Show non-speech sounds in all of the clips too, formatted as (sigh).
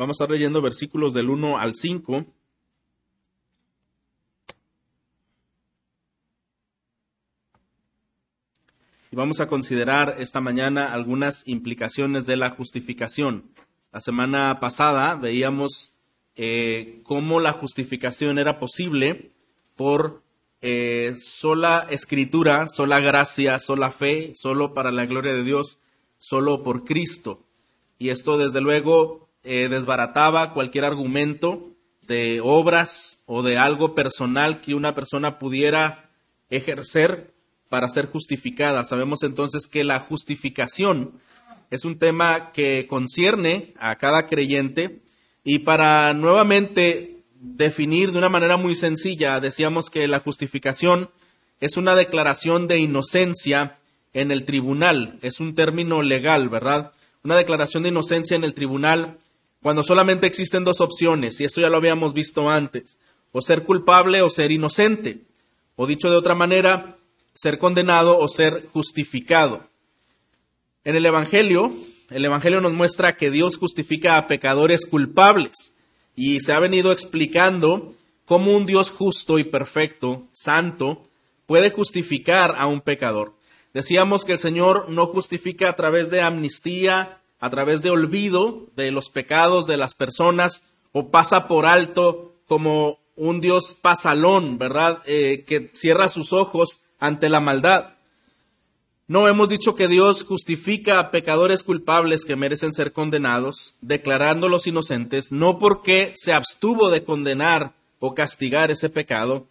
Vamos a estar leyendo versículos del 1 al 5. Y vamos a considerar esta mañana algunas implicaciones de la justificación. La semana pasada veíamos eh, cómo la justificación era posible por eh, sola escritura, sola gracia, sola fe, solo para la gloria de Dios, solo por Cristo. Y esto desde luego eh, desbarataba cualquier argumento de obras o de algo personal que una persona pudiera ejercer para ser justificada. Sabemos entonces que la justificación es un tema que concierne a cada creyente y para nuevamente definir de una manera muy sencilla, decíamos que la justificación es una declaración de inocencia en el tribunal, es un término legal, ¿verdad? Una declaración de inocencia en el tribunal cuando solamente existen dos opciones, y esto ya lo habíamos visto antes, o ser culpable o ser inocente, o dicho de otra manera, ser condenado o ser justificado. En el Evangelio, el Evangelio nos muestra que Dios justifica a pecadores culpables y se ha venido explicando cómo un Dios justo y perfecto, santo, puede justificar a un pecador. Decíamos que el Señor no justifica a través de amnistía, a través de olvido de los pecados de las personas o pasa por alto como un Dios pasalón, ¿verdad? Eh, que cierra sus ojos ante la maldad. No hemos dicho que Dios justifica a pecadores culpables que merecen ser condenados, declarándolos inocentes, no porque se abstuvo de condenar o castigar ese pecado,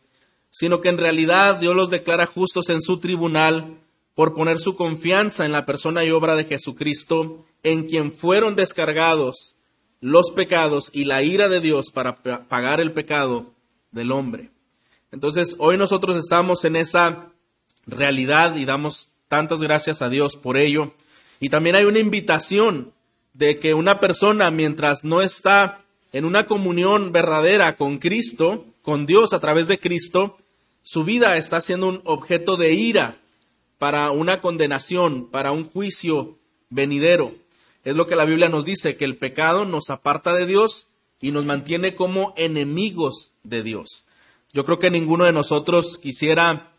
sino que en realidad Dios los declara justos en su tribunal por poner su confianza en la persona y obra de Jesucristo, en quien fueron descargados los pecados y la ira de Dios para pagar el pecado del hombre. Entonces, hoy nosotros estamos en esa realidad y damos tantas gracias a Dios por ello. Y también hay una invitación de que una persona, mientras no está en una comunión verdadera con Cristo, con Dios a través de Cristo, su vida está siendo un objeto de ira para una condenación, para un juicio venidero. Es lo que la Biblia nos dice, que el pecado nos aparta de Dios y nos mantiene como enemigos de Dios. Yo creo que ninguno de nosotros quisiera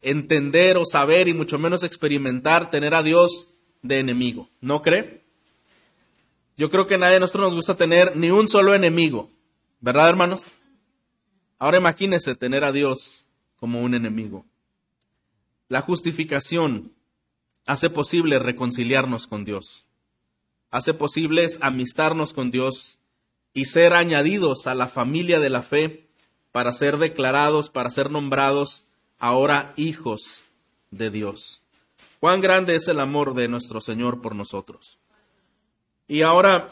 entender o saber y mucho menos experimentar tener a Dios de enemigo. ¿No cree? Yo creo que nadie de nosotros nos gusta tener ni un solo enemigo. ¿Verdad, hermanos? Ahora imagínese tener a Dios como un enemigo. La justificación hace posible reconciliarnos con Dios. Hace posible amistarnos con Dios y ser añadidos a la familia de la fe para ser declarados, para ser nombrados ahora hijos de Dios. Cuán grande es el amor de nuestro Señor por nosotros. Y ahora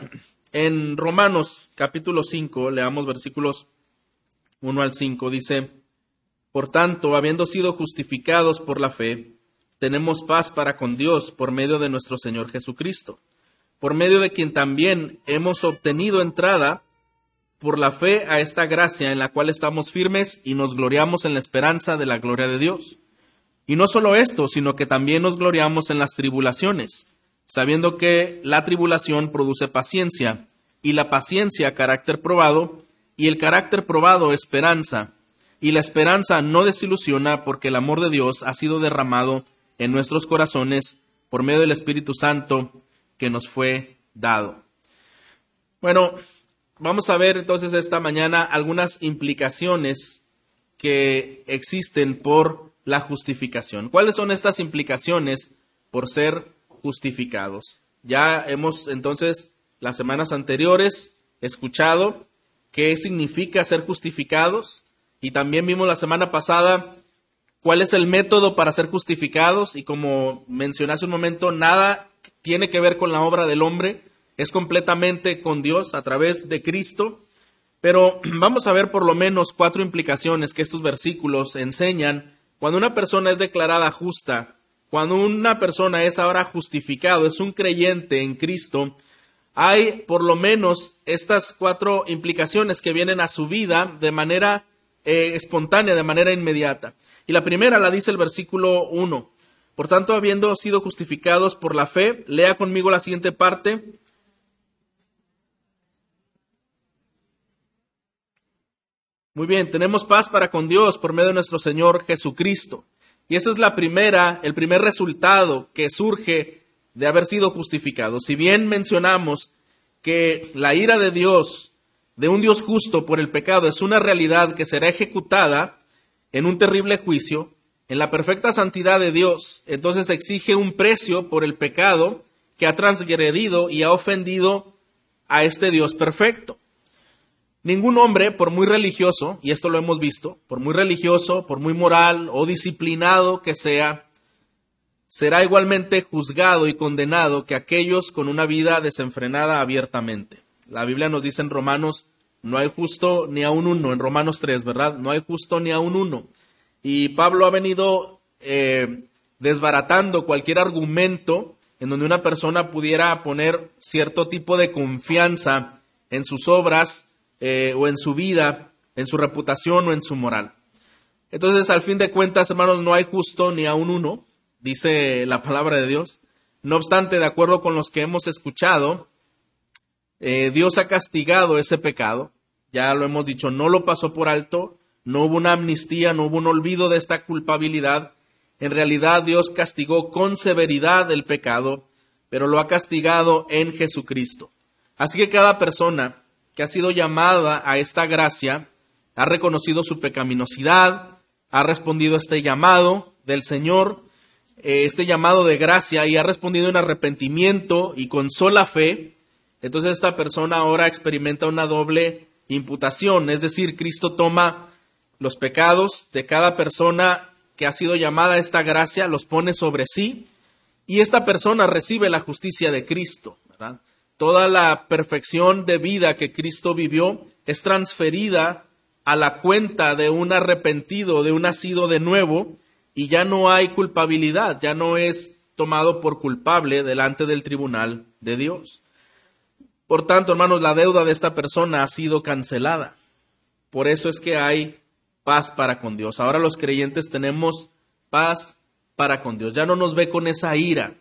en Romanos capítulo 5, leamos versículos 1 al 5, dice, Por tanto, habiendo sido justificados por la fe, tenemos paz para con Dios por medio de nuestro Señor Jesucristo, por medio de quien también hemos obtenido entrada por la fe a esta gracia en la cual estamos firmes y nos gloriamos en la esperanza de la gloria de Dios. Y no solo esto, sino que también nos gloriamos en las tribulaciones, sabiendo que la tribulación produce paciencia, y la paciencia carácter probado, y el carácter probado esperanza, y la esperanza no desilusiona porque el amor de Dios ha sido derramado en nuestros corazones por medio del Espíritu Santo que nos fue dado. Bueno, Vamos a ver entonces esta mañana algunas implicaciones que existen por la justificación. ¿Cuáles son estas implicaciones por ser justificados? Ya hemos entonces las semanas anteriores escuchado qué significa ser justificados y también vimos la semana pasada cuál es el método para ser justificados y como mencioné hace un momento, nada tiene que ver con la obra del hombre, es completamente con Dios a través de Cristo. Pero (clears throat) vamos a ver por lo menos cuatro implicaciones que estos versículos enseñan cuando una persona es declarada justa, cuando una persona es ahora justificado, es un creyente en Cristo, hay por lo menos estas cuatro implicaciones que vienen a su vida de manera eh, espontánea, de manera inmediata. Y la primera la dice el versículo 1. Por tanto, habiendo sido justificados por la fe, lea conmigo la siguiente parte. Muy bien, tenemos paz para con Dios por medio de nuestro Señor Jesucristo. Y esa es la primera, el primer resultado que surge de haber sido justificados. Si bien mencionamos que la ira de Dios, de un Dios justo por el pecado, es una realidad que será ejecutada en un terrible juicio, en la perfecta santidad de Dios, entonces exige un precio por el pecado que ha transgredido y ha ofendido a este Dios perfecto. Ningún hombre, por muy religioso, y esto lo hemos visto, por muy religioso, por muy moral o disciplinado que sea, será igualmente juzgado y condenado que aquellos con una vida desenfrenada abiertamente. La Biblia nos dice en Romanos, no hay justo ni a un uno, en Romanos 3, ¿verdad? No hay justo ni a un uno. Y Pablo ha venido eh, desbaratando cualquier argumento en donde una persona pudiera poner cierto tipo de confianza en sus obras eh, o en su vida, en su reputación o en su moral. Entonces, al fin de cuentas, hermanos, no hay justo ni a un uno dice la palabra de Dios. No obstante, de acuerdo con los que hemos escuchado, eh, Dios ha castigado ese pecado. Ya lo hemos dicho, no lo pasó por alto, no hubo una amnistía, no hubo un olvido de esta culpabilidad. En realidad Dios castigó con severidad el pecado, pero lo ha castigado en Jesucristo. Así que cada persona que ha sido llamada a esta gracia ha reconocido su pecaminosidad, ha respondido a este llamado del Señor eh, este llamado de gracia y ha respondido en arrepentimiento y con sola fe, entonces esta persona ahora experimenta una doble imputación, es decir, Cristo toma los pecados de cada persona que ha sido llamada a esta gracia, los pone sobre sí y esta persona recibe la justicia de Cristo. Toda la perfección de vida que Cristo vivió es transferida a la cuenta de un arrepentido, de un nacido de nuevo, y ya no hay culpabilidad, ya no es tomado por culpable delante del tribunal de Dios. Por tanto, hermanos, la deuda de esta persona ha sido cancelada. Por eso es que hay paz para con Dios. Ahora los creyentes tenemos paz para con Dios. Ya no nos ve con esa ira,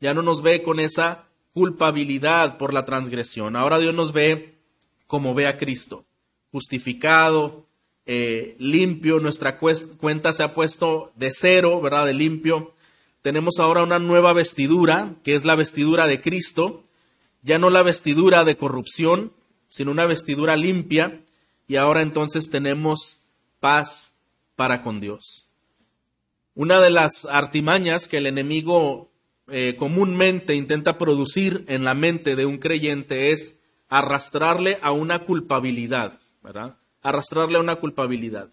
ya no nos ve con esa culpabilidad por la transgresión. Ahora Dios nos ve como ve a Cristo, justificado, eh, limpio, nuestra cuenta se ha puesto de cero, ¿verdad? De limpio. Tenemos ahora una nueva vestidura, que es la vestidura de Cristo, ya no la vestidura de corrupción, sino una vestidura limpia, y ahora entonces tenemos paz para con Dios. Una de las artimañas que el enemigo eh, comúnmente intenta producir en la mente de un creyente es arrastrarle a una culpabilidad, ¿verdad? arrastrarle a una culpabilidad.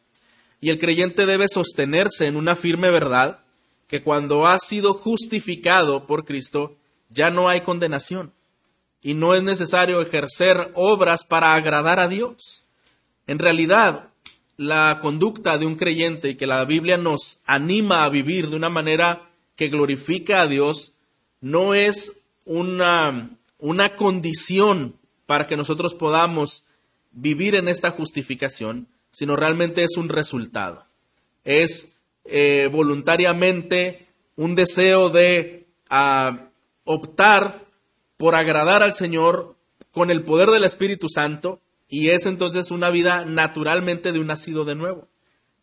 Y el creyente debe sostenerse en una firme verdad que cuando ha sido justificado por Cristo, ya no hay condenación. Y no es necesario ejercer obras para agradar a Dios. En realidad, la conducta de un creyente y que la Biblia nos anima a vivir de una manera que glorifica a Dios, no es una, una condición para que nosotros podamos vivir en esta justificación, sino realmente es un resultado. Es eh, voluntariamente un deseo de ah, optar por agradar al Señor con el poder del Espíritu Santo y es entonces una vida naturalmente de un nacido de nuevo.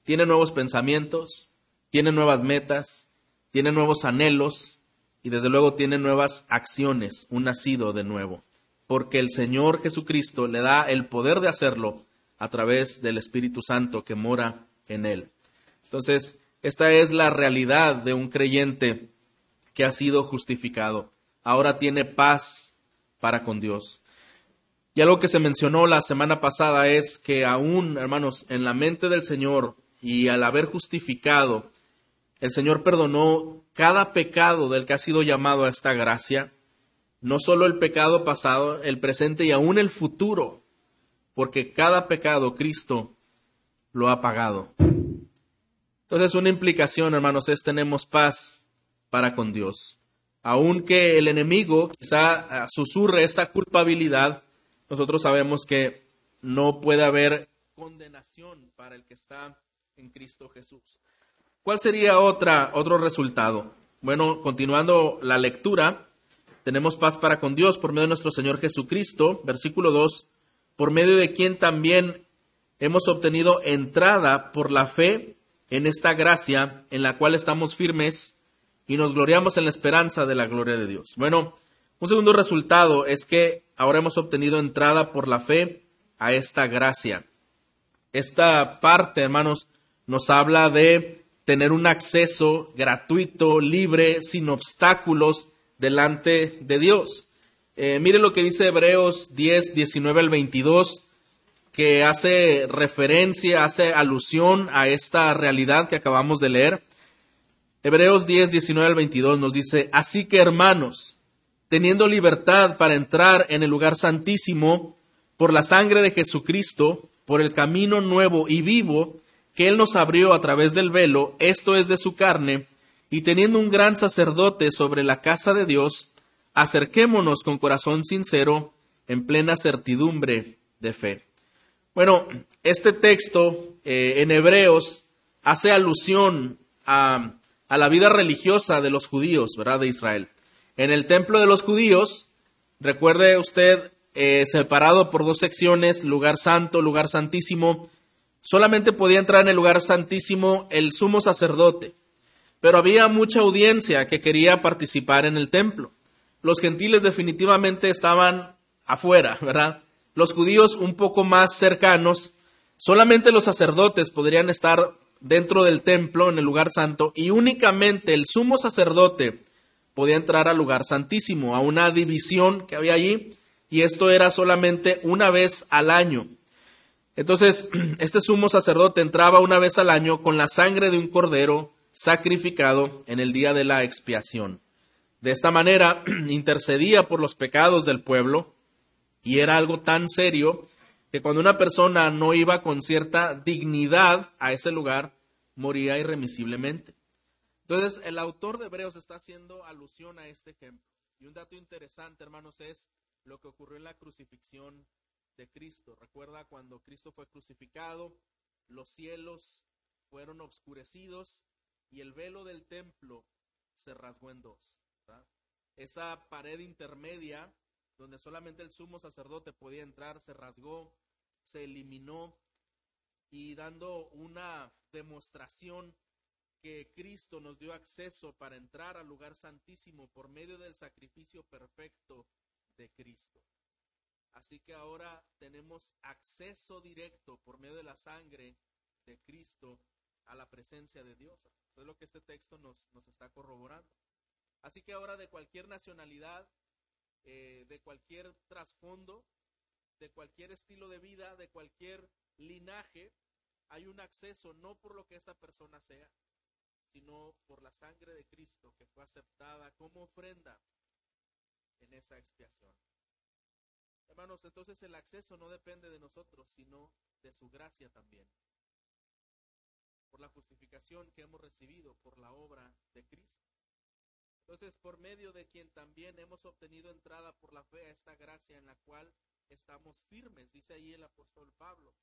Tiene nuevos pensamientos, tiene nuevas metas, tiene nuevos anhelos y desde luego tiene nuevas acciones, un nacido de nuevo porque el Señor Jesucristo le da el poder de hacerlo a través del Espíritu Santo que mora en él. Entonces, esta es la realidad de un creyente que ha sido justificado. Ahora tiene paz para con Dios. Y algo que se mencionó la semana pasada es que aún, hermanos, en la mente del Señor y al haber justificado, el Señor perdonó cada pecado del que ha sido llamado a esta gracia no solo el pecado pasado, el presente y aún el futuro, porque cada pecado Cristo lo ha pagado. Entonces una implicación, hermanos, es tenemos paz para con Dios. Aunque el enemigo quizá susurre esta culpabilidad, nosotros sabemos que no puede haber condenación para el que está en Cristo Jesús. ¿Cuál sería otra, otro resultado? Bueno, continuando la lectura, tenemos paz para con Dios por medio de nuestro Señor Jesucristo, versículo 2, por medio de quien también hemos obtenido entrada por la fe en esta gracia en la cual estamos firmes y nos gloriamos en la esperanza de la gloria de Dios. Bueno, un segundo resultado es que ahora hemos obtenido entrada por la fe a esta gracia. Esta parte, hermanos, nos habla de tener un acceso gratuito, libre, sin obstáculos delante de Dios. Eh, mire lo que dice Hebreos 10, 19 al 22, que hace referencia, hace alusión a esta realidad que acabamos de leer. Hebreos 10, 19 al 22 nos dice, así que hermanos, teniendo libertad para entrar en el lugar santísimo por la sangre de Jesucristo, por el camino nuevo y vivo que Él nos abrió a través del velo, esto es de su carne, y teniendo un gran sacerdote sobre la casa de Dios, acerquémonos con corazón sincero, en plena certidumbre de fe. Bueno, este texto eh, en Hebreos hace alusión a, la vida religiosa de los judíos, ¿verdad? De Israel. En el templo de los judíos, recuerde usted, eh, separado por dos secciones, lugar santo, lugar santísimo, solamente podía entrar en el lugar santísimo el sumo sacerdote. Pero había mucha audiencia que quería participar en el templo. Los gentiles definitivamente estaban afuera, ¿verdad? Los judíos un poco más cercanos, solamente los sacerdotes podrían estar dentro del templo, en el lugar santo, y únicamente el sumo sacerdote podía entrar al lugar santísimo, a una división que había allí, y esto era solamente una vez al año. Entonces, (clears throat) este sumo sacerdote entraba una vez al año con la sangre de un cordero sacrificado en el día de la expiación. De esta manera (clears throat) intercedía por los pecados del pueblo y era algo tan serio que cuando una persona no iba con cierta dignidad a ese lugar, moría irremisiblemente. Entonces, el autor de Hebreos está haciendo alusión a este ejemplo. Y un dato interesante, hermanos, es lo que ocurrió en la crucifixión de Cristo. Recuerda cuando Cristo fue crucificado, los cielos fueron obscurecidos y el velo del templo se rasgó en dos. Esa pared intermedia donde solamente el sumo sacerdote podía entrar se rasgó, se eliminó y dando una demostración que Cristo nos dio acceso para entrar al lugar santísimo por medio del sacrificio perfecto de Cristo. Así que ahora tenemos acceso directo por medio de la sangre de Cristo a la presencia de Dios. Eso es lo que este texto nos, nos está corroborando. Así que ahora de cualquier nacionalidad, eh, de cualquier trasfondo, de cualquier estilo de vida, de cualquier linaje, hay un acceso no por lo que esta persona sea, sino por la sangre de Cristo que fue aceptada como ofrenda en esa expiación. Hermanos, entonces el acceso no depende de nosotros, sino de su gracia también. Por la justificación que hemos recibido por la obra de Cristo. Entonces, por medio de quien también hemos obtenido entrada por la fe a esta gracia en la cual estamos firmes, dice ahí el apóstol Pablo.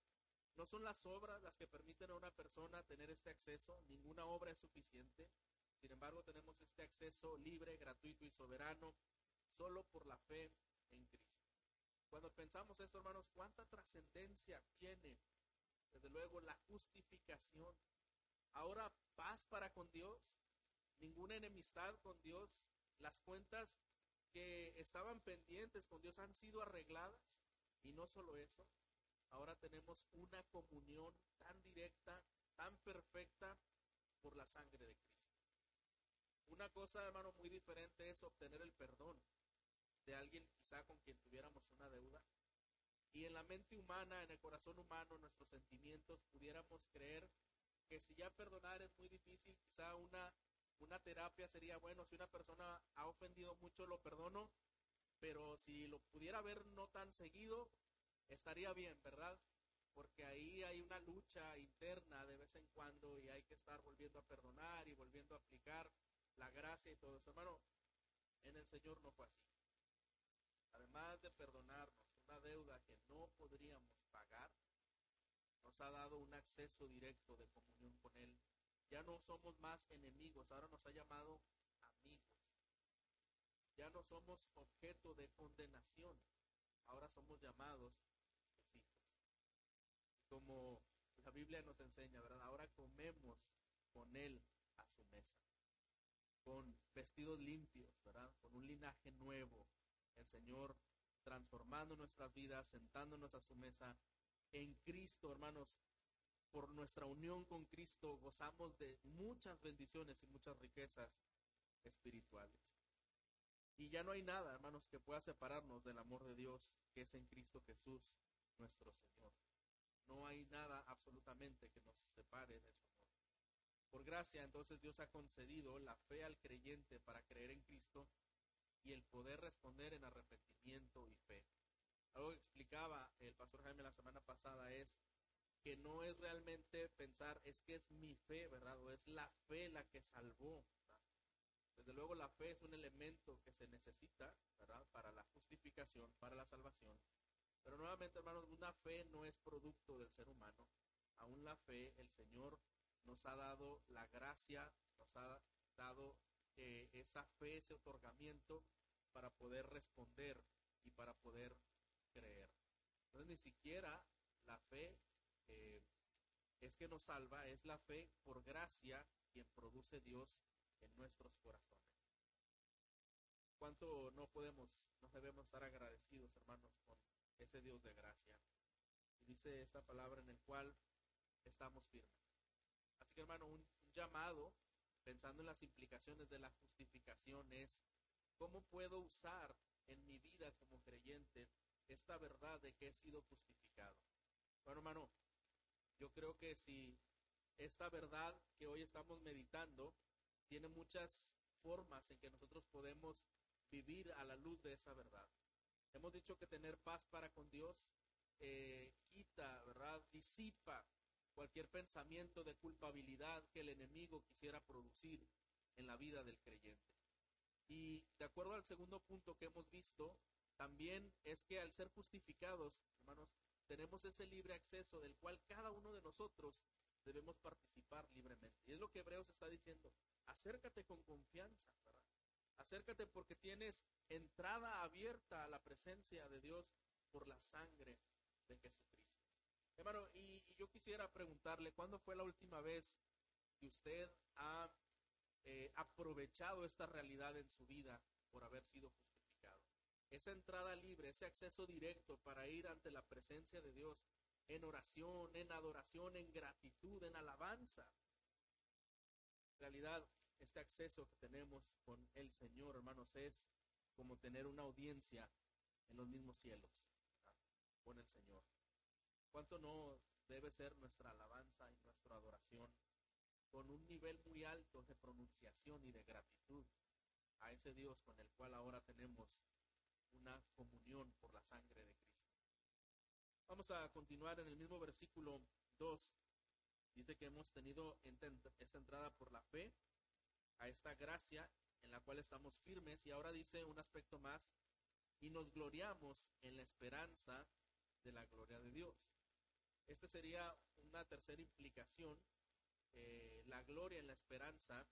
No son las obras las que permiten a una persona tener este acceso, ninguna obra es suficiente. Sin embargo, tenemos este acceso libre, gratuito y soberano solo por la fe en Cristo. Cuando pensamos esto, hermanos, ¿cuánta trascendencia tiene, desde luego, la justificación? Ahora, paz para con Dios, ninguna enemistad con Dios. Las cuentas que estaban pendientes con Dios han sido arregladas. Y no solo eso, ahora tenemos una comunión tan directa, tan perfecta por la sangre de Cristo. Una cosa, hermano, muy diferente es obtener el perdón de alguien quizá con quien tuviéramos una deuda. Y en la mente humana, en el corazón humano, nuestros sentimientos, pudiéramos creer que si ya perdonar es muy difícil, quizá una una terapia sería, bueno, si una persona ha ofendido mucho, lo perdono, pero si lo pudiera ver no tan seguido, estaría bien, ¿verdad? Porque ahí hay una lucha interna de vez en cuando y hay que estar volviendo a perdonar y volviendo a aplicar la gracia y todo eso. Hermano, en el Señor no fue así. Además de perdonarnos una deuda que no podríamos pagar, nos ha dado un acceso directo de comunión con Él ya no somos más enemigos, ahora nos ha llamado amigos. Ya no somos objeto de condenación, ahora somos llamados Como Biblia nos enseña, ¿verdad? Ahora comemos con Él a su mesa, con vestidos limpios, ¿verdad? Con un linaje nuevo. El Señor transformando nuestras vidas, sentándonos a su mesa. En Cristo, hermanos, por nuestra unión con Cristo gozamos de muchas bendiciones y muchas riquezas espirituales. Y ya no hay nada, hermanos, que pueda separarnos del amor de Dios que es en Cristo Jesús, nuestro Señor. No hay nada absolutamente que nos separe de su amor. Por gracia, entonces Dios ha concedido la fe al creyente para creer en Cristo y el poder responder en arrepentimiento y fe. Algo que explicaba el pastor Jaime la semana pasada es que no es realmente pensar, es que es mi fe, ¿verdad? O es la fe la que salvó. Desde luego la fe es un elemento que se necesita, ¿verdad? Para la justificación, para la salvación. Pero nuevamente, hermanos, una fe no es producto del ser humano. Aún la fe, el Señor nos ha dado la gracia, nos ha dado eh, esa fe, ese otorgamiento para poder responder y para poder creer. Entonces ni siquiera la fe eh, es que nos salva, es la fe por gracia quien produce Dios en nuestros corazones. ¿Cuánto no podemos, no debemos estar agradecidos, hermanos, con ese Dios de gracia? Y dice esta palabra en el cual estamos firmes. Así que, hermano, un, un llamado, pensando en las implicaciones de la justificación, es cómo puedo usar en mi vida como creyente esta verdad de que he sido justificado. Bueno, hermano, yo creo que si esta verdad que hoy estamos meditando tiene muchas formas en que nosotros podemos vivir a la luz de esa verdad. Hemos dicho que tener paz para con Dios eh, quita, ¿verdad? Disipa cualquier pensamiento de culpabilidad que el enemigo quisiera producir en la vida del creyente. Y de acuerdo al segundo punto que hemos visto, también es que al ser justificados, hermanos, tenemos ese libre acceso del cual cada uno de nosotros debemos participar libremente. Y es lo que Hebreos está diciendo. Acércate con confianza, ¿verdad? Acércate porque tienes entrada abierta a la presencia de Dios por la sangre de Jesucristo. Hermano, y, yo quisiera preguntarle, ¿cuándo fue la última vez que usted ha eh, aprovechado esta realidad en su vida por haber sido justificado? Esa entrada libre, ese acceso directo para ir ante la presencia de Dios en oración, en adoración, en gratitud, en alabanza. En realidad, este acceso que tenemos con el Señor, hermanos, es como tener una audiencia en los mismos cielos con el Señor. ¿Cuánto no debe ser nuestra alabanza y nuestra adoración con un nivel muy alto de pronunciación y de gratitud a ese Dios con el cual ahora tenemos una comunión por la sangre de Cristo? Vamos a continuar en el mismo versículo 2. Dice que hemos tenido esta entrada por la fe a esta gracia en la cual estamos firmes y ahora dice un aspecto más y nos gloriamos en la esperanza de la gloria de Dios. Esta sería una tercera implicación, eh, la gloria en la esperanza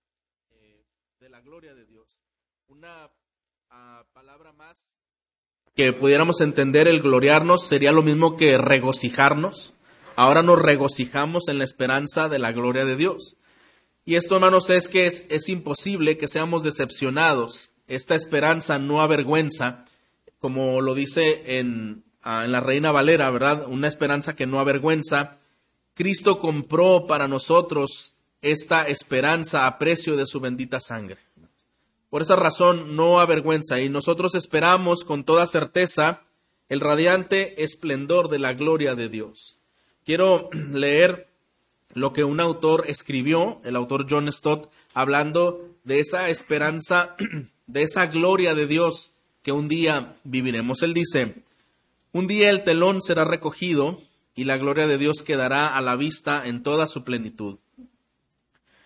eh, de la gloria de Dios. Una uh, palabra más que pudiéramos entender el gloriarnos sería lo mismo que regocijarnos. Ahora nos regocijamos en la esperanza de la gloria de Dios. Y esto, hermanos, es que es, imposible que seamos decepcionados. Esta esperanza no avergüenza, como lo dice en, ah, en la Reina Valera, ¿verdad? Una esperanza que no avergüenza. Cristo compró para nosotros esta esperanza a precio de su bendita sangre. Por esa razón no avergüenza y nosotros esperamos con toda certeza el radiante esplendor de la gloria de Dios. Quiero (clears throat) leer lo que un autor escribió, el autor John Stott, hablando de esa esperanza, (clears throat) de esa gloria de Dios que un día viviremos. Él dice, un día el telón será recogido y la gloria de Dios quedará a la vista en toda su plenitud.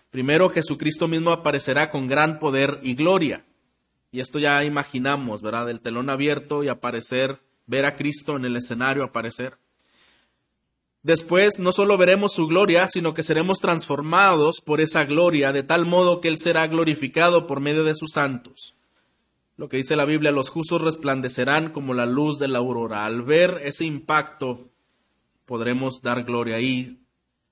Primero Jesucristo mismo aparecerá con gran poder y gloria. Y esto ya imaginamos, ¿verdad? El telón abierto y aparecer, ver a Cristo en el escenario aparecer. Después no solo veremos su gloria, sino que seremos transformados por esa gloria, de tal modo que Él será glorificado por medio de sus santos. Lo que dice la Biblia, los justos resplandecerán como la luz de la aurora. Al ver ese impacto, podremos dar gloria ahí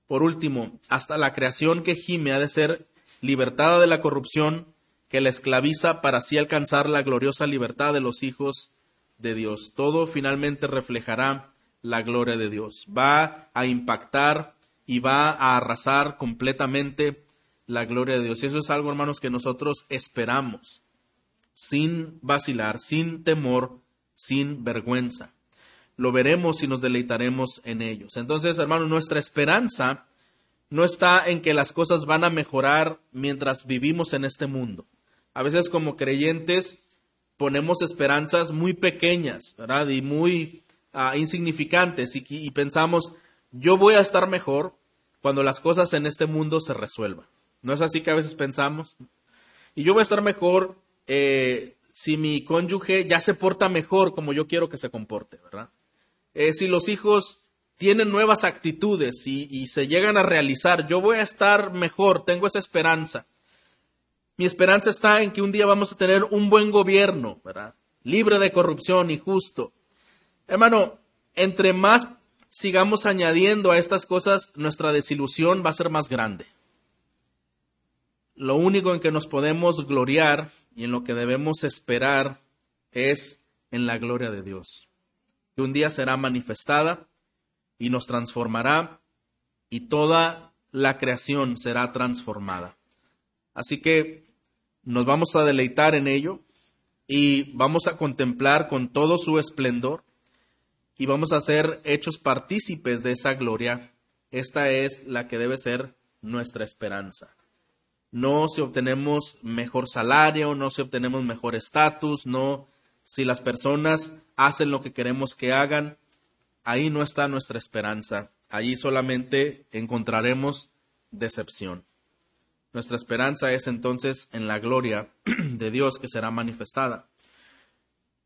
Por último, hasta la creación que gime ha de ser libertada de la corrupción que la esclaviza para así alcanzar la gloriosa libertad de los hijos de Dios. Todo finalmente reflejará la gloria de Dios. Va a impactar y va a arrasar completamente la gloria de Dios. Y eso es algo, hermanos, que nosotros esperamos, sin vacilar, sin temor, sin vergüenza. Lo veremos y nos deleitaremos en ellos. Entonces, hermanos, nuestra esperanza no está en que las cosas van a mejorar mientras vivimos en este mundo. A veces como creyentes ponemos esperanzas muy pequeñas, ¿verdad? Y muy ah, insignificantes y, pensamos, yo voy a estar mejor cuando las cosas en este mundo se resuelvan. ¿No es así que a veces pensamos? Y yo voy a estar mejor eh, si mi cónyuge ya se porta mejor como yo quiero que se comporte, ¿verdad? Eh, si los hijos tienen nuevas actitudes y, y, se llegan a realizar, yo voy a estar mejor, tengo esa esperanza. Mi esperanza está en que un día vamos a tener un buen gobierno, ¿verdad? Libre de corrupción y justo. Hermano, entre más sigamos añadiendo a estas cosas, nuestra desilusión va a ser más grande. Lo único en que nos podemos gloriar y en lo que debemos esperar es en la gloria de Dios, que un día será manifestada y nos transformará y toda la creación será transformada. Así que nos vamos a deleitar en ello y vamos a contemplar con todo su esplendor y vamos a ser hechos partícipes de esa gloria. Esta es la que debe ser nuestra esperanza. No si obtenemos mejor salario, no si obtenemos mejor estatus, no si las personas hacen lo que queremos que hagan. Ahí no está nuestra esperanza. Allí solamente encontraremos decepción. Nuestra esperanza es entonces en la gloria (clears throat) de Dios que será manifestada.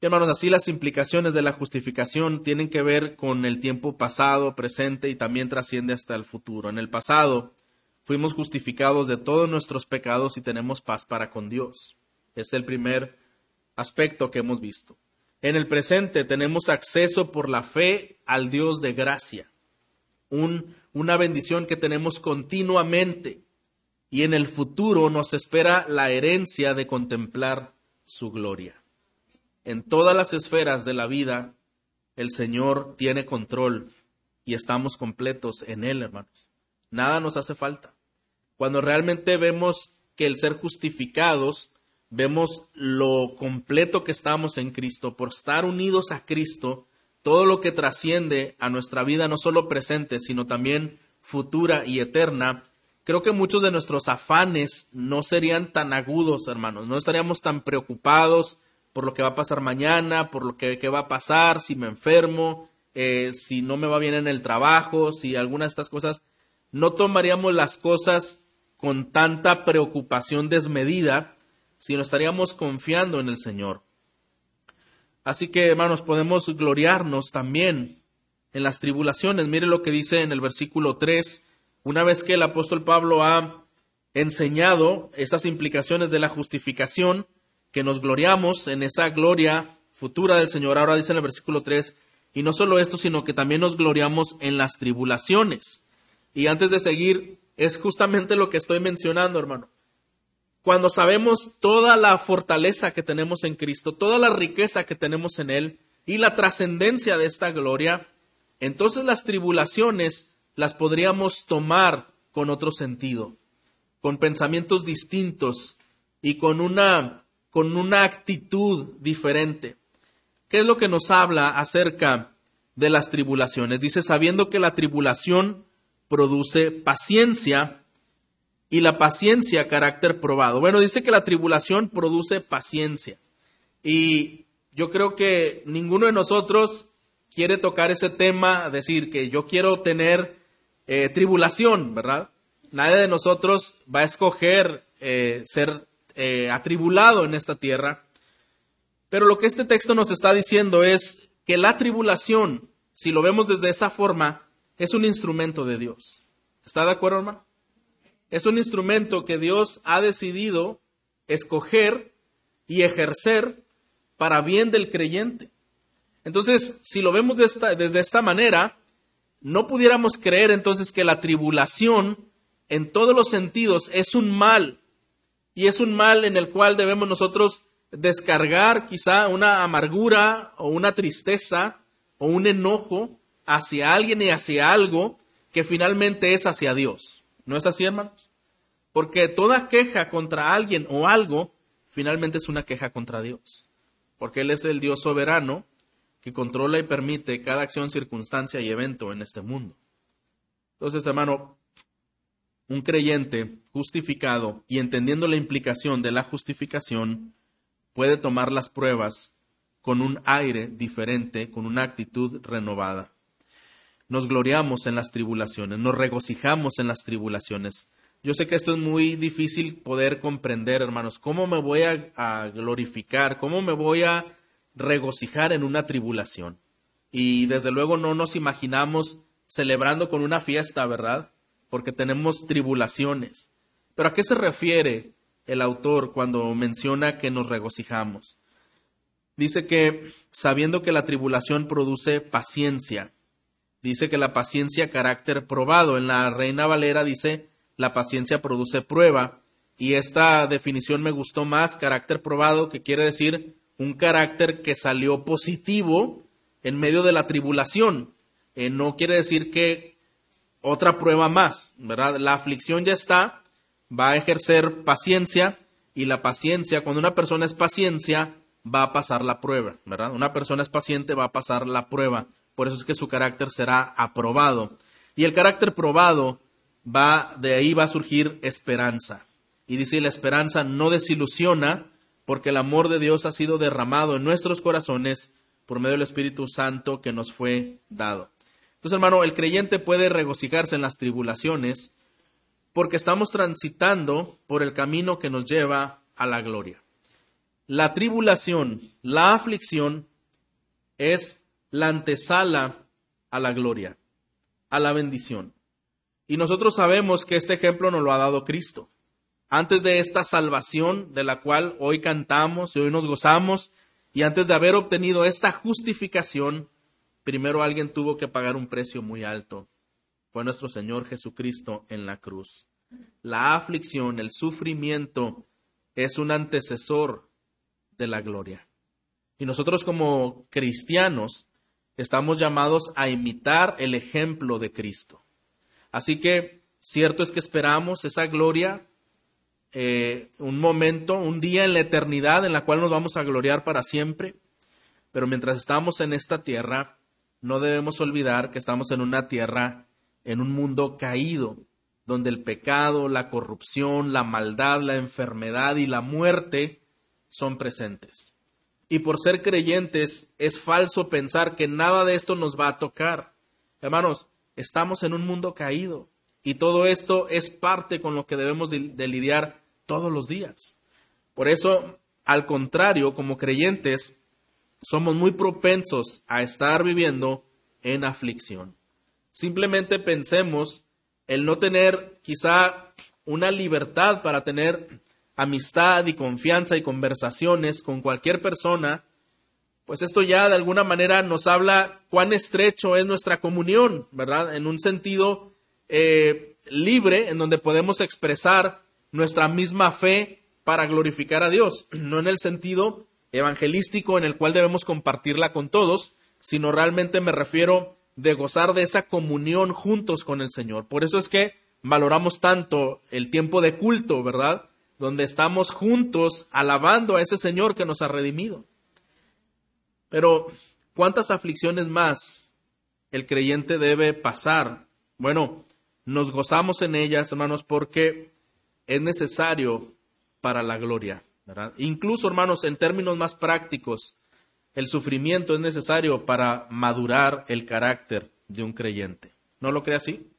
Y hermanos, así las implicaciones de la justificación tienen que ver con el tiempo pasado, presente y también trasciende hasta el futuro. En el pasado fuimos justificados de todos nuestros pecados y tenemos paz para con Dios. Es el primer aspecto que hemos visto. En el presente tenemos acceso por la fe al Dios de gracia, un, una bendición que tenemos continuamente. Y en el futuro nos espera la herencia de contemplar su gloria en todas las esferas de la vida, el Señor tiene control y estamos completos en Él, hermanos. Nada nos hace falta. Cuando realmente vemos que el ser justificados, vemos lo completo que estamos en Cristo, por estar unidos a Cristo, todo lo que trasciende a nuestra vida, no solo presente, sino también futura y eterna, creo que muchos de nuestros afanes no serían tan agudos, hermanos, no estaríamos tan preocupados, por lo que va a pasar mañana, por lo que, va a pasar, si me enfermo, eh, si no me va bien en el trabajo, si alguna de estas cosas, no tomaríamos las cosas con tanta preocupación desmedida, sino estaríamos confiando en el Señor. Así que, hermanos, podemos gloriarnos también en las tribulaciones. Mire lo que dice en el versículo 3, una vez que el apóstol Pablo ha enseñado estas implicaciones de la justificación, que nos gloriamos en esa gloria futura del Señor. Ahora dice en el versículo 3, y no solo esto, sino que también nos gloriamos en las tribulaciones. Y antes de seguir, es justamente lo que estoy mencionando, hermano. Cuando sabemos toda la fortaleza que tenemos en Cristo, toda la riqueza que tenemos en Él y la trascendencia de esta gloria, entonces las tribulaciones las podríamos tomar con otro sentido, con pensamientos distintos y con una con una actitud diferente. ¿Qué es lo que nos habla acerca de las tribulaciones? Dice, sabiendo que la tribulación produce paciencia y la paciencia carácter probado. Bueno, dice que la tribulación produce paciencia. Y yo creo que ninguno de nosotros quiere tocar ese tema, decir que yo quiero tener eh, tribulación, ¿verdad? Nadie de nosotros va a escoger eh, ser eh, atribulado en esta tierra. Pero lo que este texto nos está diciendo es que la tribulación, si lo vemos desde esa forma, es un instrumento de Dios. ¿Está de acuerdo, hermano? Es un instrumento que Dios ha decidido escoger y ejercer para bien del creyente. Entonces, si lo vemos desde esta manera, no pudiéramos creer entonces que la tribulación en todos los sentidos es un mal y es un mal en el cual debemos nosotros descargar quizá una amargura o una tristeza o un enojo hacia alguien y hacia algo que finalmente es hacia Dios. ¿No es así, hermanos? Porque toda queja contra alguien o algo finalmente es una queja contra Dios. Porque Él es el Dios soberano que controla y permite cada acción, circunstancia y evento en este mundo. Entonces, hermano, un creyente justificado y entendiendo la implicación de la justificación puede tomar las pruebas con un aire diferente, con una actitud renovada. Nos gloriamos en las tribulaciones, nos regocijamos en las tribulaciones. Yo sé que esto es muy difícil poder comprender, hermanos. ¿Cómo me voy a, glorificar? ¿Cómo me voy a regocijar en una tribulación? Y desde luego no nos imaginamos celebrando con una fiesta, ¿verdad? Porque tenemos tribulaciones. Pero ¿a qué se refiere el autor cuando menciona que nos regocijamos? Dice que sabiendo que la tribulación produce paciencia, dice que la paciencia carácter probado. En la Reina Valera dice la paciencia produce prueba. Y esta definición me gustó más, carácter probado, que quiere decir un carácter que salió positivo en medio de la tribulación. Eh, no quiere decir que otra prueba más, ¿verdad? La aflicción ya está, va a ejercer paciencia y la paciencia, cuando una persona es paciencia, va a pasar la prueba, ¿verdad? Una persona es paciente, va a pasar la prueba. Por eso es que su carácter será aprobado. Y el carácter probado va, de ahí va a surgir esperanza. Y dice, la esperanza no desilusiona porque el amor de Dios ha sido derramado en nuestros corazones por medio del Espíritu Santo que nos fue dado. Entonces, hermano, el creyente puede regocijarse en las tribulaciones porque estamos transitando por el camino que nos lleva a la gloria. La tribulación, la aflicción, es la antesala a la gloria, a la bendición. Y nosotros sabemos que este ejemplo nos lo ha dado Cristo. Antes de esta salvación de la cual hoy cantamos y hoy nos gozamos, y antes de haber obtenido esta justificación, primero alguien tuvo que pagar un precio muy alto. Fue nuestro Señor Jesucristo en la cruz. La aflicción, el sufrimiento, es un antecesor de la gloria. Y nosotros como cristianos estamos llamados a imitar el ejemplo de Cristo. Así que cierto es que esperamos esa gloria, eh, un momento, un día en la eternidad en la cual nos vamos a gloriar para siempre, pero mientras estamos en esta tierra, no debemos olvidar que estamos en una tierra, en un mundo caído, donde el pecado, la corrupción, la maldad, la enfermedad y la muerte son presentes. Y por ser creyentes es falso pensar que nada de esto nos va a tocar. Hermanos, Estamos en un mundo caído y todo esto es parte con lo que debemos de, lidiar todos los días. Por eso, al contrario, como creyentes, somos muy propensos a estar viviendo en aflicción. Simplemente pensemos el no tener quizá una libertad para tener amistad y confianza y conversaciones con cualquier persona pues esto ya de alguna manera nos habla cuán estrecho es nuestra comunión, ¿verdad? En un sentido eh, libre, en donde podemos expresar nuestra misma fe para glorificar a Dios, (clears throat) no en el sentido evangelístico en el cual debemos compartirla con todos, sino realmente me refiero de gozar de esa comunión juntos con el Señor. Por eso es que valoramos tanto el tiempo de culto, ¿verdad? Donde estamos juntos alabando a ese Señor que nos ha redimido. Pero, ¿cuántas aflicciones más el creyente debe pasar? Bueno, nos gozamos en ellas, hermanos, porque es necesario para la gloria. Incluso, hermanos, en términos más prácticos, el sufrimiento es necesario para madurar el carácter de un creyente. ¿No lo cree así?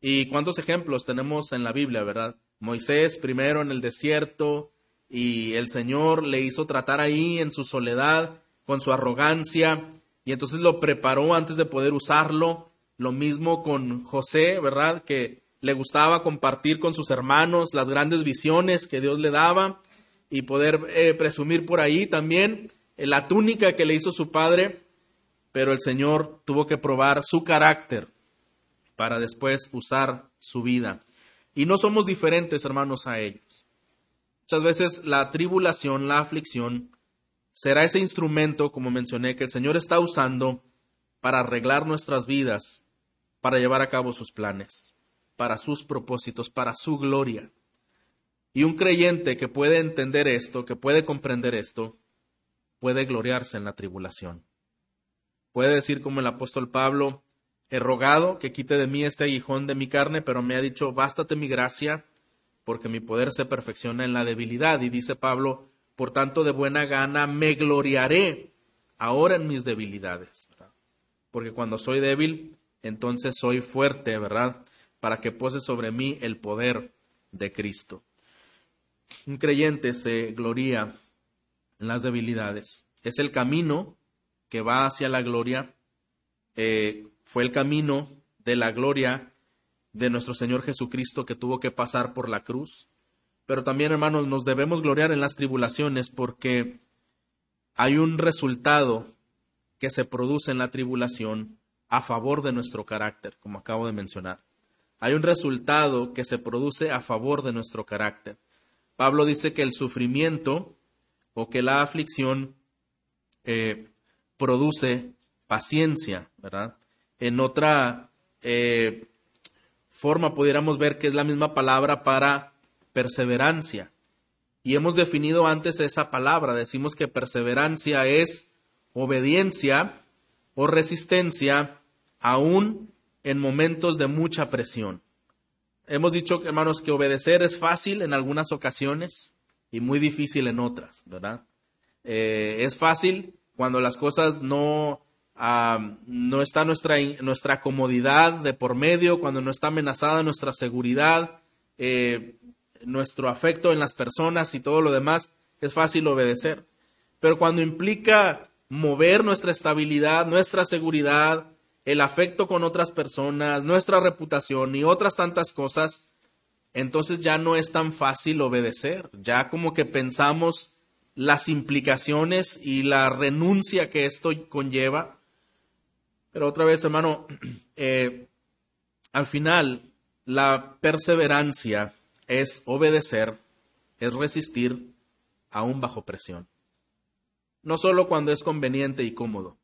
¿Y cuántos ejemplos tenemos en la Biblia, verdad? Moisés primero en el desierto y el Señor le hizo tratar ahí en su soledad con su arrogancia y entonces lo preparó antes de poder usarlo. Lo mismo con José, ¿verdad? Que le gustaba compartir con sus hermanos las grandes visiones que Dios le daba y poder eh, presumir por ahí también la túnica que le hizo su padre. pero el Señor tuvo que probar su carácter para después usar su vida. Y no somos diferentes, hermanos, a ellos. Muchas veces la tribulación, la aflicción, será ese instrumento, como mencioné, que el Señor está usando para arreglar nuestras vidas, para llevar a cabo sus planes, para sus propósitos, para su gloria. Y un creyente que puede entender esto, que puede comprender esto, puede gloriarse en la tribulación. Puede decir como el apóstol Pablo, he rogado que quite de mí este aguijón de mi carne, pero me ha dicho, bástate mi gracia, porque mi poder se perfecciona en la debilidad. Y dice Pablo, por tanto de buena gana me gloriaré ahora en mis debilidades. Porque cuando soy débil, entonces soy fuerte, ¿verdad? Para que pose sobre mí el poder de Cristo. Un creyente se gloria en las debilidades. Es el camino que va hacia la gloria, eh, fue el camino de la gloria de nuestro Señor Jesucristo que tuvo que pasar por la cruz. Pero también, hermanos, nos debemos gloriar en las tribulaciones porque hay un resultado que se produce en la tribulación a favor de nuestro carácter, como acabo de mencionar. Hay un resultado que se produce a favor de nuestro carácter. Pablo dice que el sufrimiento o que la aflicción eh, produce paciencia, ¿verdad? En otra eh, forma pudiéramos ver que es la misma palabra para perseverancia. Y hemos definido antes esa palabra. Decimos que perseverancia es obediencia o resistencia aún en momentos de mucha presión. Hemos dicho, hermanos, que obedecer es fácil en algunas ocasiones y muy difícil en otras, ¿verdad? Eh, es fácil cuando las cosas no, no está nuestra, nuestra comodidad de por medio, cuando no está amenazada nuestra seguridad, eh, nuestro afecto en las personas y todo lo demás, es fácil obedecer. Pero cuando implica mover nuestra estabilidad, nuestra seguridad, el afecto con otras personas, nuestra reputación y otras tantas cosas, entonces ya no es tan fácil obedecer. Ya como que pensamos las implicaciones y la renuncia que esto conlleva. Pero otra vez, hermano, (clears throat) eh, al final la perseverancia es obedecer, es resistir aún bajo presión. No solo cuando es conveniente y cómodo,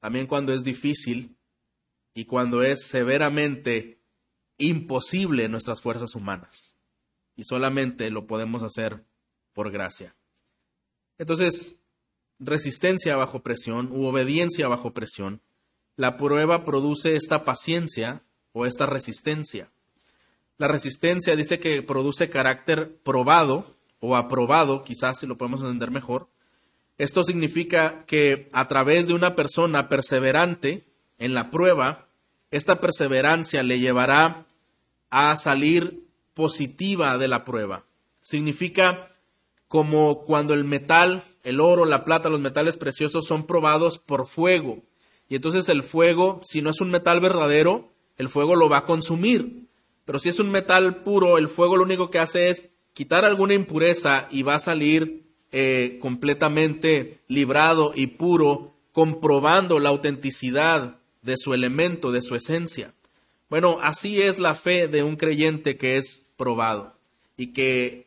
también cuando es difícil y cuando es severamente imposible nuestras fuerzas humanas. Y solamente lo podemos hacer por gracia. Entonces, resistencia bajo presión u obediencia bajo presión, la prueba produce esta paciencia o esta resistencia. La resistencia dice que produce carácter probado o aprobado, quizás si lo podemos entender mejor. Esto significa que a través de una persona perseverante en la prueba, esta perseverancia le llevará a salir positiva de la prueba. Significa como cuando el metal, el oro, la plata, los metales preciosos son probados por fuego. Y entonces el fuego, si no es un metal verdadero, el fuego lo va a consumir. Pero si es un metal puro, el fuego lo único que hace es quitar alguna impureza y va a salir eh, completamente librado y puro, comprobando la autenticidad de su elemento, de su esencia. Bueno, así es la fe de un creyente que es probado y que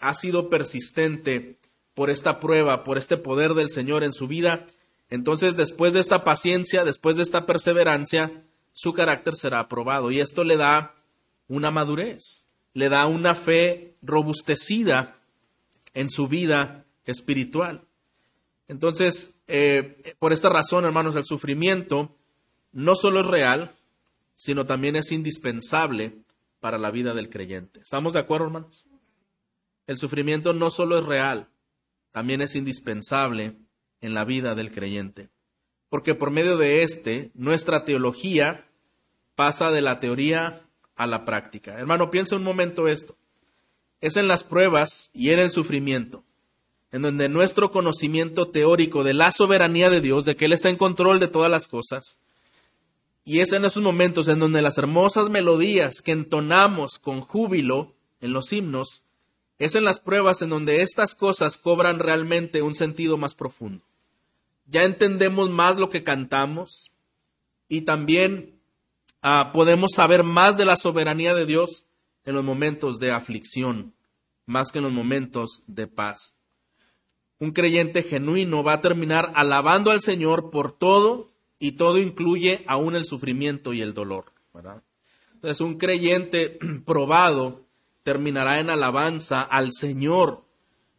ha sido persistente por esta prueba, por este poder del Señor en su vida, entonces después de esta paciencia, después de esta perseverancia, su carácter será aprobado. Y esto le da una madurez, le da una fe robustecida en su vida espiritual. Entonces, eh, por esta razón, hermanos, el sufrimiento no solo es real, sino también es indispensable para la vida del creyente. ¿Estamos de acuerdo, hermanos? El sufrimiento no solo es real, también es indispensable en la vida del creyente. Porque por medio de éste, nuestra teología pasa de la teoría a la práctica. Hermano, piensa un momento esto. Es en las pruebas y en el sufrimiento, en donde nuestro conocimiento teórico de la soberanía de Dios, de que Él está en control de todas las cosas, y es en esos momentos en donde las hermosas melodías que entonamos con júbilo en los himnos es en las pruebas en donde estas cosas cobran realmente un sentido más profundo. ya entendemos más lo que cantamos y también ah, podemos saber más de la soberanía de Dios en los momentos de aflicción, más que en los momentos de paz. Un creyente genuino va a terminar alabando al Señor por todo y todo incluye aún el sufrimiento y el dolor. Entonces un creyente (clears throat) probado terminará en alabanza al Señor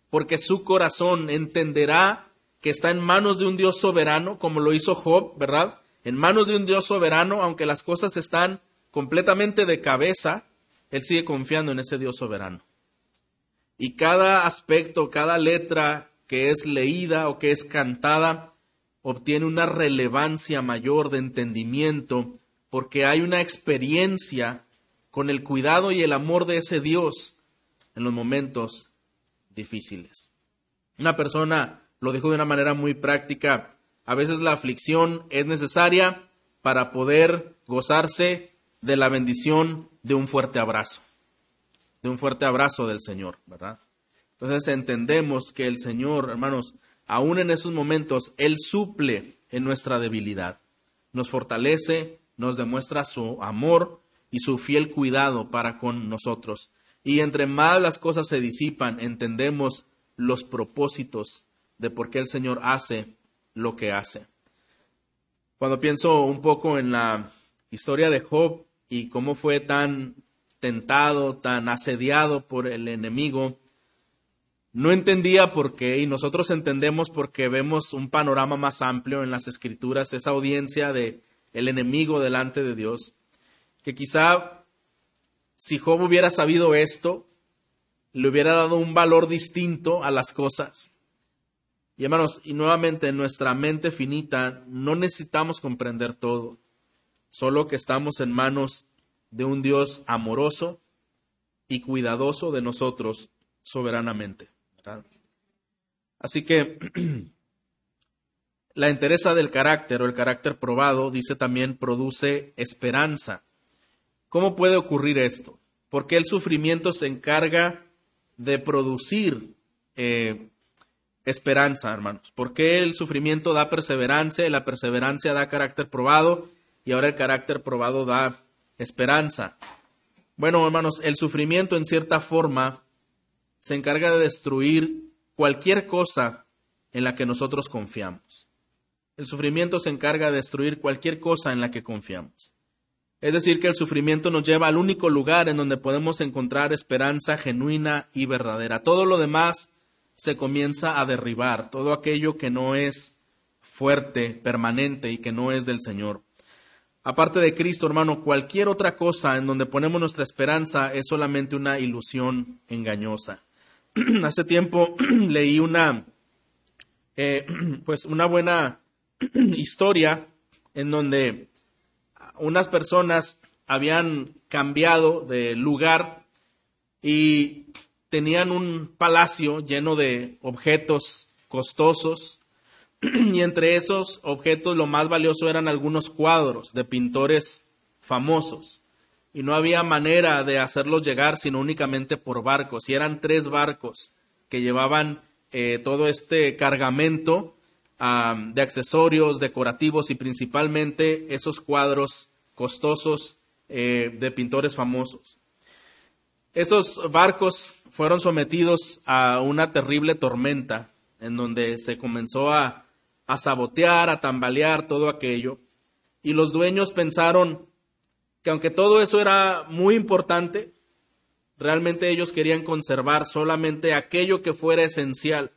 porque su corazón entenderá que está en manos de un Dios soberano, como lo hizo Job, ¿verdad? En manos de un Dios soberano, aunque las cosas están completamente de cabeza, él sigue confiando en ese Dios soberano. Y cada aspecto, cada letra que es leída o que es cantada, obtiene una relevancia mayor de entendimiento porque hay una experiencia con el cuidado y el amor de ese Dios en los momentos difíciles. Una persona lo dijo de una manera muy práctica, a veces la aflicción es necesaria para poder gozarse de la bendición de un fuerte abrazo, de un fuerte abrazo del Señor, ¿verdad? Entonces entendemos que el Señor, hermanos, aún en esos momentos, Él suple en nuestra debilidad, nos fortalece, nos demuestra su amor y su fiel cuidado para con nosotros. Y entre más las cosas se disipan, entendemos los propósitos de por qué el Señor hace lo que hace. Cuando pienso un poco en la historia de Job y cómo fue tan tentado, tan asediado por el enemigo, no entendía por qué, y nosotros entendemos porque vemos un panorama más amplio en las escrituras, esa audiencia de el enemigo delante de Dios, que quizá si Job hubiera sabido esto, le hubiera dado un valor distinto a las cosas. Y hermanos, y nuevamente en nuestra mente finita no necesitamos comprender todo, solo que estamos en manos de un Dios amoroso y cuidadoso de nosotros soberanamente. Así que (clears throat) la entereza del carácter o el carácter probado, dice también, produce esperanza. ¿Cómo puede ocurrir esto? Porque el sufrimiento se encarga de producir eh, esperanza, hermanos. Porque el sufrimiento da perseverancia y la perseverancia da carácter probado y ahora el carácter probado da esperanza. Bueno, hermanos, el sufrimiento en cierta forma se encarga de destruir cualquier cosa en la que nosotros confiamos. El sufrimiento se encarga de destruir cualquier cosa en la que confiamos. Es decir, que el sufrimiento nos lleva al único lugar en donde podemos encontrar esperanza genuina y verdadera. Todo lo demás se comienza a derribar, todo aquello que no es fuerte, permanente y que no es del Señor. Aparte de Cristo, hermano, cualquier otra cosa en donde ponemos nuestra esperanza es solamente una ilusión engañosa. (clears throat) hace tiempo (clears throat) leí una, eh, (clears throat) pues una buena historia en donde unas personas habían cambiado de lugar y tenían un palacio lleno de objetos costosos. Y entre esos objetos lo más valioso eran algunos cuadros de pintores famosos y no había manera de hacerlos llegar sino únicamente por barcos. Y eran tres barcos que llevaban eh, todo este cargamento de accesorios decorativos y principalmente esos cuadros costosos eh, de pintores famosos. Esos barcos fueron sometidos a una terrible tormenta en donde se comenzó a, a sabotear, a tambalear todo aquello. Y los dueños pensaron, que aunque todo eso era muy importante, realmente ellos querían conservar solamente aquello que fuera esencial.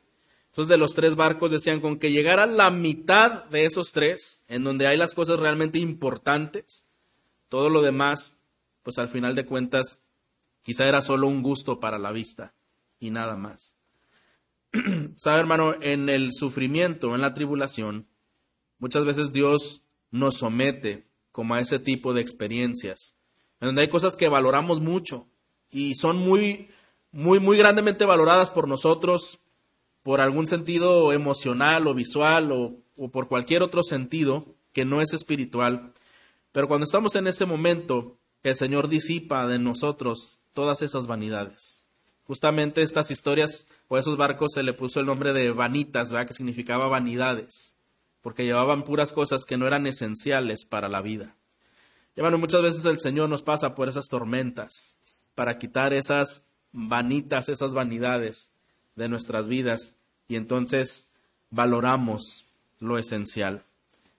Entonces de los tres barcos decían con que llegara la mitad de esos tres, en donde hay las cosas realmente importantes, todo lo demás, pues al final de cuentas, quizá era solo un gusto para la vista y nada más. (clears throat) Sabe hermano, en el sufrimiento, en la tribulación, muchas veces Dios nos somete como a ese tipo de experiencias, en donde hay cosas que valoramos mucho y son muy, muy, muy grandemente valoradas por nosotros por algún sentido emocional o visual o, por cualquier otro sentido que no es espiritual. Pero cuando estamos en ese momento, el Señor disipa de nosotros todas esas vanidades. Justamente estas historias o esos barcos se le puso el nombre de vanitas, ¿verdad? que significaba vanidades. Porque llevaban puras cosas que no eran esenciales para la vida. Y bueno, muchas veces el Señor nos pasa por esas tormentas para quitar esas vanitas, esas vanidades de nuestras vidas y entonces valoramos lo esencial.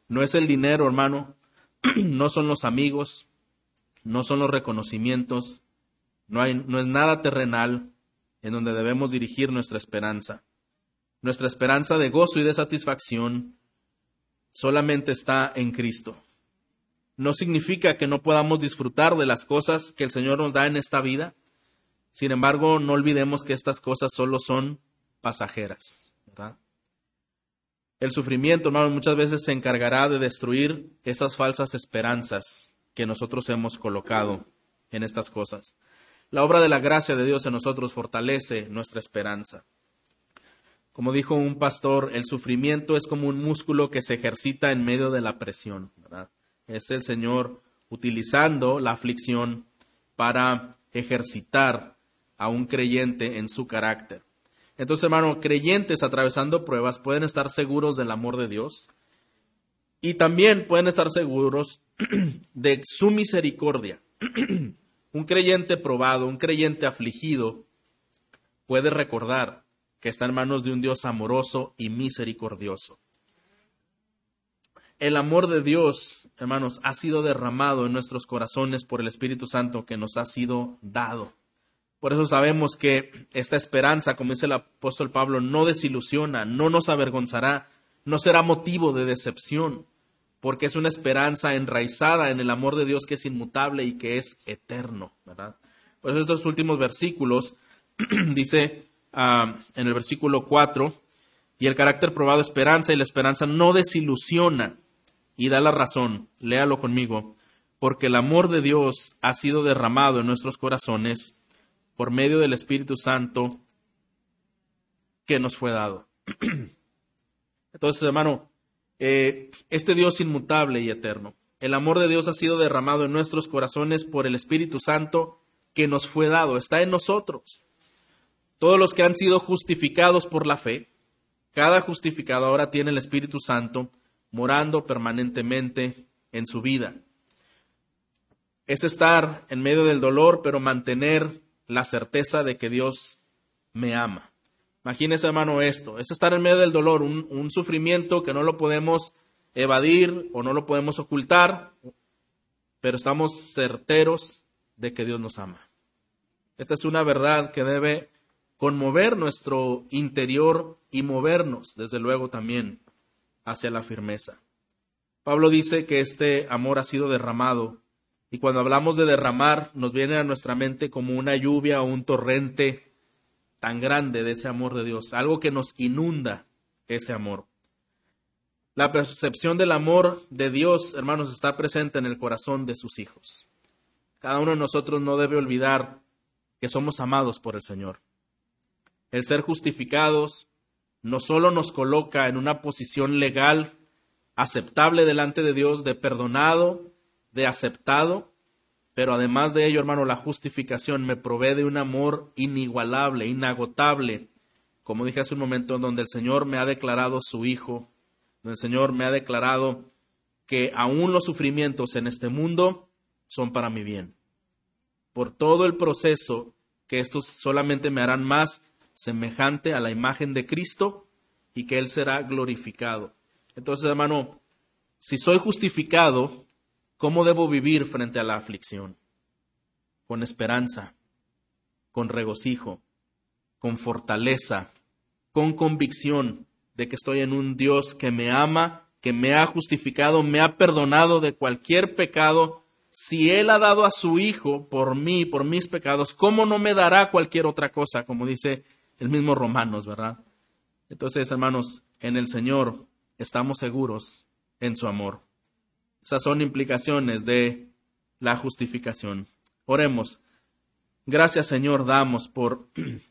No es el dinero, hermano, (clears throat) no son los amigos, no son los reconocimientos, no, hay, no es nada terrenal en donde debemos dirigir nuestra esperanza. Nuestra esperanza de gozo y de satisfacción solamente está en Cristo. No significa que no podamos disfrutar de las cosas que el Señor nos da en esta vida. Sin embargo, no olvidemos que estas cosas solo son pasajeras. El sufrimiento, hermano, muchas veces se encargará de destruir esas falsas esperanzas que nosotros hemos colocado en estas cosas. La obra de la gracia de Dios en nosotros fortalece nuestra esperanza. Como dijo un pastor, el sufrimiento es como un músculo que se ejercita en medio de la presión. Es el Señor utilizando la aflicción para ejercitar a un creyente en su carácter. Entonces, hermano, creyentes atravesando pruebas pueden estar seguros del amor de Dios y también pueden estar seguros (clears throat) de su misericordia. (clears throat) un creyente probado, un creyente afligido, puede recordar que está en manos de un Dios amoroso y misericordioso. El amor de Dios, hermanos, ha sido derramado en nuestros corazones por el Espíritu Santo que nos ha sido dado. Por eso sabemos que esta esperanza, como dice el apóstol Pablo, no desilusiona, no nos avergonzará, no será motivo de decepción, porque es una esperanza enraizada en el amor de Dios que es inmutable y que es eterno, ¿verdad? Por eso estos últimos versículos (clears throat) dice Ah, en el versículo 4, y el carácter probado esperanza, y la esperanza no desilusiona, y da la razón, léalo conmigo, porque el amor de Dios ha sido derramado en nuestros corazones por medio del Espíritu Santo que nos fue dado. (clears throat) Entonces, hermano, eh, este Dios inmutable y eterno, el amor de Dios ha sido derramado en nuestros corazones por el Espíritu Santo que nos fue dado, está en nosotros todos los que han sido justificados por la fe, cada justificado ahora tiene el Espíritu Santo morando permanentemente en su vida. Es estar en medio del dolor, pero mantener la certeza de que Dios me ama. Imagínese, hermano, esto. Es estar en medio del dolor, un, un sufrimiento que no lo podemos evadir o no lo podemos ocultar, pero estamos certeros de que Dios nos ama. Esta es una verdad que debe conmover nuestro interior y movernos, desde luego, también hacia la firmeza. Pablo dice que este amor ha sido derramado y cuando hablamos de derramar nos viene a nuestra mente como una lluvia o un torrente tan grande de ese amor de Dios, algo que nos inunda ese amor. La percepción del amor de Dios, hermanos, está presente en el corazón de sus hijos. Cada uno de nosotros no debe olvidar que somos amados por el Señor. El ser justificados no solo nos coloca en una posición legal aceptable delante de Dios, de perdonado, de aceptado, pero además de ello, hermano, la justificación me provee de un amor inigualable, inagotable, como dije hace un momento, donde el Señor me ha declarado su Hijo, donde el Señor me ha declarado que aún los sufrimientos en este mundo son para mi bien. Por todo el proceso que estos solamente me harán más semejante a la imagen de Cristo y que Él será glorificado. Entonces, hermano, si soy justificado, ¿cómo debo vivir frente a la aflicción? Con esperanza, con regocijo, con fortaleza, con convicción de que estoy en un Dios que me ama, que me ha justificado, me ha perdonado de cualquier pecado. Si Él ha dado a su Hijo por mí, por mis pecados, ¿cómo no me dará cualquier otra cosa? Como dice el mismo Romanos, ¿verdad? Entonces, hermanos, en el Señor estamos seguros en su amor. Esas son implicaciones de la justificación. Oremos. Gracias, Señor, damos por (clears throat)